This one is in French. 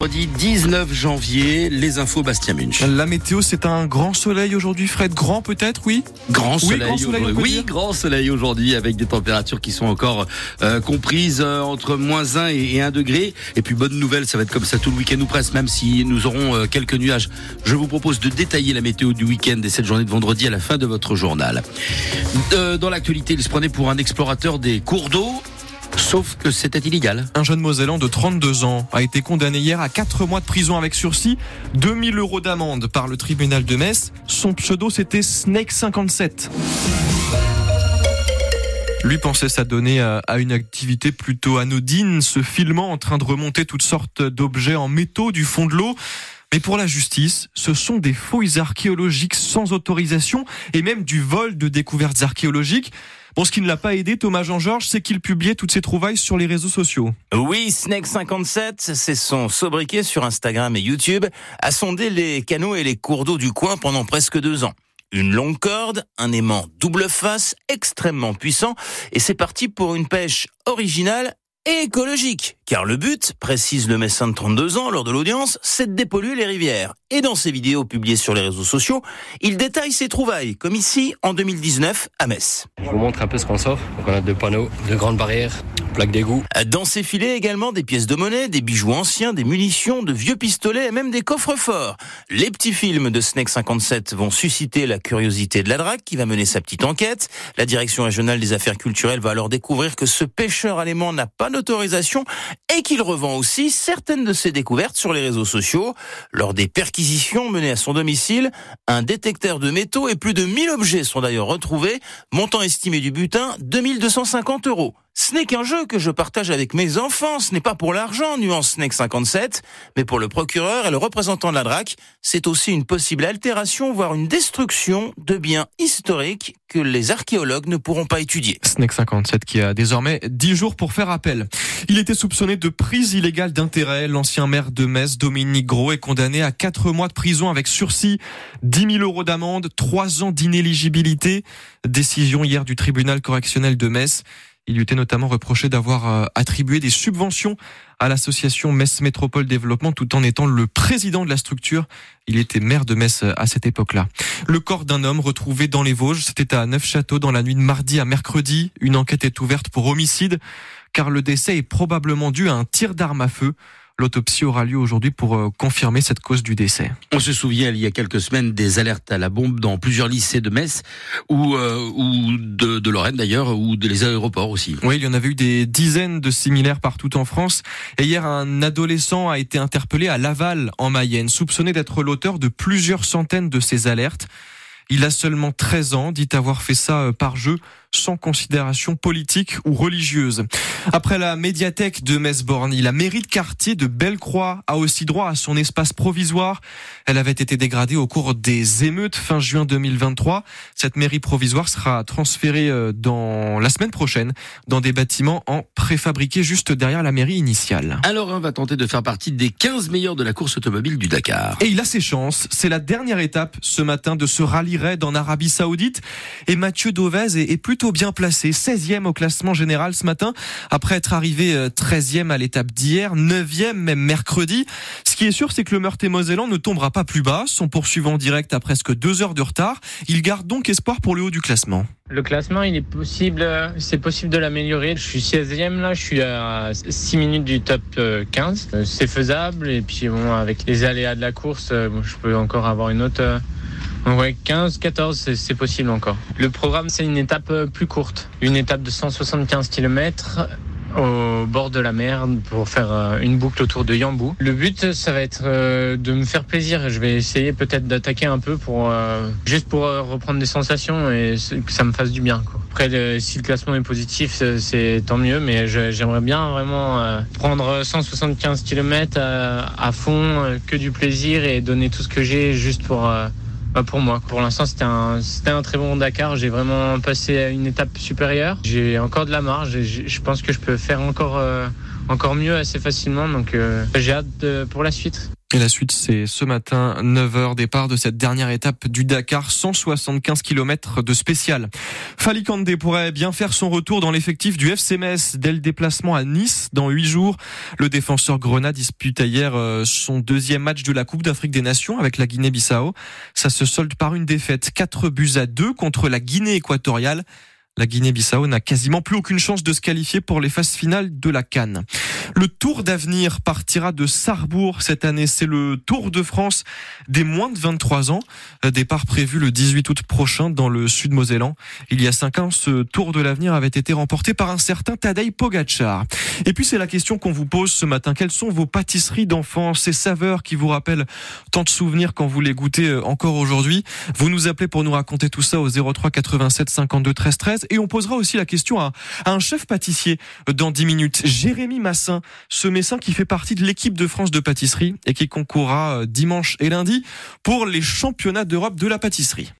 Vendredi 19 janvier, les infos Bastien Munch. La météo, c'est un grand soleil aujourd'hui, Fred. Grand peut-être, oui Grand Oui, soleil, grand soleil, aujourd'hui. oui, grand soleil aujourd'hui avec des températures qui sont encore euh, comprises euh, entre moins 1 et, et 1 degré. Et puis bonne nouvelle, ça va être comme ça tout le week-end ou presque, même si nous aurons euh, quelques nuages. Je vous propose de détailler la météo du week-end et cette journée de vendredi à la fin de votre journal. Euh, dans l'actualité, il se prenait pour un explorateur des cours d'eau, sauf que c'était illégal. Un jeune Mosellan de 32 ans a été condamné hier à 4 mois de prison avec sursis, 2000 euros d'amende par le tribunal de Metz. Son pseudo, c'était Snake57. Lui pensait s'adonner à à une activité plutôt anodine, se filmant en train de remonter toutes sortes d'objets en métaux du fond de l'eau. Mais pour la justice, ce sont des fouilles archéologiques sans autorisation et même du vol de découvertes archéologiques. Bon, ce qui ne l'a pas aidé, Thomas Jean-Georges, c'est qu'il publiait toutes ses trouvailles sur les réseaux sociaux. Oui, Snake57, c'est son sobriquet sur Instagram et YouTube, a sondé les canaux et les cours d'eau du coin pendant presque deux ans. Une longue corde, un aimant double face, extrêmement puissant, et c'est parti pour une pêche originale et écologique. Car le but, précise le médecin de 32 ans lors de l'audience, c'est de dépolluer les rivières. Et dans ses vidéos publiées sur les réseaux sociaux, il détaille ses trouvailles, comme ici en 2019 à Metz. Je vous montre un peu ce qu'on sort. Donc on a deux panneaux, deux grandes barrières, d'égout. Dans ces filets également des pièces de monnaie, des bijoux anciens, des munitions, de vieux pistolets et même des coffres forts. Les petits films de Snake 57 vont susciter la curiosité de la DRAC qui va mener sa petite enquête. La direction régionale des affaires culturelles va alors découvrir que ce pêcheur allemand n'a pas d'autorisation et qu'il revend aussi certaines de ses découvertes sur les réseaux sociaux. Lors des perquisitions menées à son domicile, un détecteur de métaux et plus de 1000 objets sont d'ailleurs retrouvés, montant estimé du butin 2250 euros. Ce n'est qu'un jeu que je partage avec mes enfants, ce n'est pas pour l'argent, nuance Snake 57, mais pour le procureur et le représentant de la DRAC, c'est aussi une possible altération, voire une destruction de biens historiques que les archéologues ne pourront pas étudier. Snake 57 qui a désormais 10 jours pour faire appel. Il était soupçonné de prise illégale d'intérêt. L'ancien maire de Metz, Dominique Gros, est condamné à 4 mois de prison avec sursis, 10 000 euros d'amende, 3 ans d'inéligibilité. Décision hier du tribunal correctionnel de Metz. Il lui était notamment reproché d'avoir euh, attribué des subventions à l'association Metz Métropole Développement tout en étant le président de la structure. Il était maire de Metz euh, à cette époque-là. Le corps d'un homme retrouvé dans les Vosges, c'était à Neufchâteau dans la nuit de mardi à mercredi. Une enquête est ouverte pour homicide car le décès est probablement dû à un tir d'arme à feu. L'autopsie aura lieu aujourd'hui pour euh, confirmer cette cause du décès. On se souvient il y a quelques semaines des alertes à la bombe dans plusieurs lycées de Metz ou, euh, ou de, de Lorraine d'ailleurs ou de les aéroports aussi. Oui, il y en avait eu des dizaines de similaires partout en France. Et hier, un adolescent a été interpellé à Laval, en Mayenne, soupçonné d'être l'auteur de plusieurs centaines de ces alertes. Il a seulement 13 ans, dit avoir fait ça euh, par jeu, sans considération politique ou religieuse. Après la médiathèque de Metz-Borny, la mairie de quartier de Bellecroix a aussi droit à son espace provisoire. Elle avait été dégradée au cours des émeutes fin juin 2023. Cette mairie provisoire sera transférée euh, dans la semaine prochaine dans des bâtiments en préfabriqué juste derrière la mairie initiale. Alors on va tenter de faire partie des 15 meilleurs de la course automobile du Dakar. Et il a ses chances. C'est la dernière étape ce matin de ce rallye raid en Arabie Saoudite. Et Mathieu Dauvez est, est plutôt bien placé, 16e au classement général ce matin, après être arrivé euh, 13e à l'étape d'hier, 9e même mercredi. Ce qui est sûr, c'est que le Meurthe-et-Mosellan ne tombera pas plus bas. Son poursuivant direct a presque deux heures de retard. Il garde donc espoir pour le haut du classement. Le classement, il est possible, euh, c'est possible de l'améliorer. Je suis 16e là, je suis à 6 minutes du top euh, 15. Euh, C'est faisable et puis bon, avec les aléas de la course, euh, je peux encore avoir une autre. Euh, ouais, 15, 14, c'est- possible encore. Le programme, c'est une étape euh, plus courte, une étape de 175 km au bord de la mer pour faire euh, une boucle autour de Yambou. Le but, ça va être euh, de me faire plaisir. Je vais essayer peut-être d'attaquer un peu pour euh, juste pour euh, reprendre des sensations et que ça me fasse du bien. Quoi. Après, si le classement est positif, c'est- tant mieux. Mais j'aimerais bien vraiment euh, prendre 175 km à, fond, euh, que du plaisir et donner tout ce que j'ai juste pour euh, pour moi. Pour l'instant, c'était un, c'était un très bon Dakar. J'ai vraiment passé à une étape supérieure. J'ai encore de la marge et je pense que je peux faire encore, euh, encore mieux assez facilement. Donc, euh, j'ai hâte de- pour la suite. Et la suite, c'est ce matin, 9h, départ de cette dernière étape du Dakar, 175 km de spécial. Falikande pourrait bien faire son retour dans l'effectif du FC Metz dès le déplacement à Nice dans 8 jours. Le défenseur Grenat disputa hier euh, son deuxième match de la Coupe d'Afrique des Nations avec la Guinée-Bissau. Ça se solde par une défaite 4 buts à 2 contre la Guinée équatoriale. La Guinée-Bissau n'a quasiment plus aucune chance de se qualifier pour les phases finales de la Cannes. Le Tour d'avenir partira de Sarrebourg cette année. C'est le Tour de France des moins de 23 ans. Départ prévu le 18 août prochain dans le sud Mosellan. Il y a cinq ans, ce Tour de l'avenir avait été remporté par un certain Tadej Pogacar. Et puis c'est la question qu'on vous pose ce matin. Quelles sont vos pâtisseries d'enfance, ces saveurs qui vous rappellent tant de souvenirs quand vous les goûtez encore aujourd'hui Vous nous appelez pour nous raconter tout ça au 03 87 52 13 13 et on posera aussi la question à, un chef pâtissier dans 10 minutes, Jérémy Massin, ce messin qui fait partie de l'équipe de France de pâtisserie et qui concourra euh, dimanche et lundi pour les championnats d'Europe de la pâtisserie.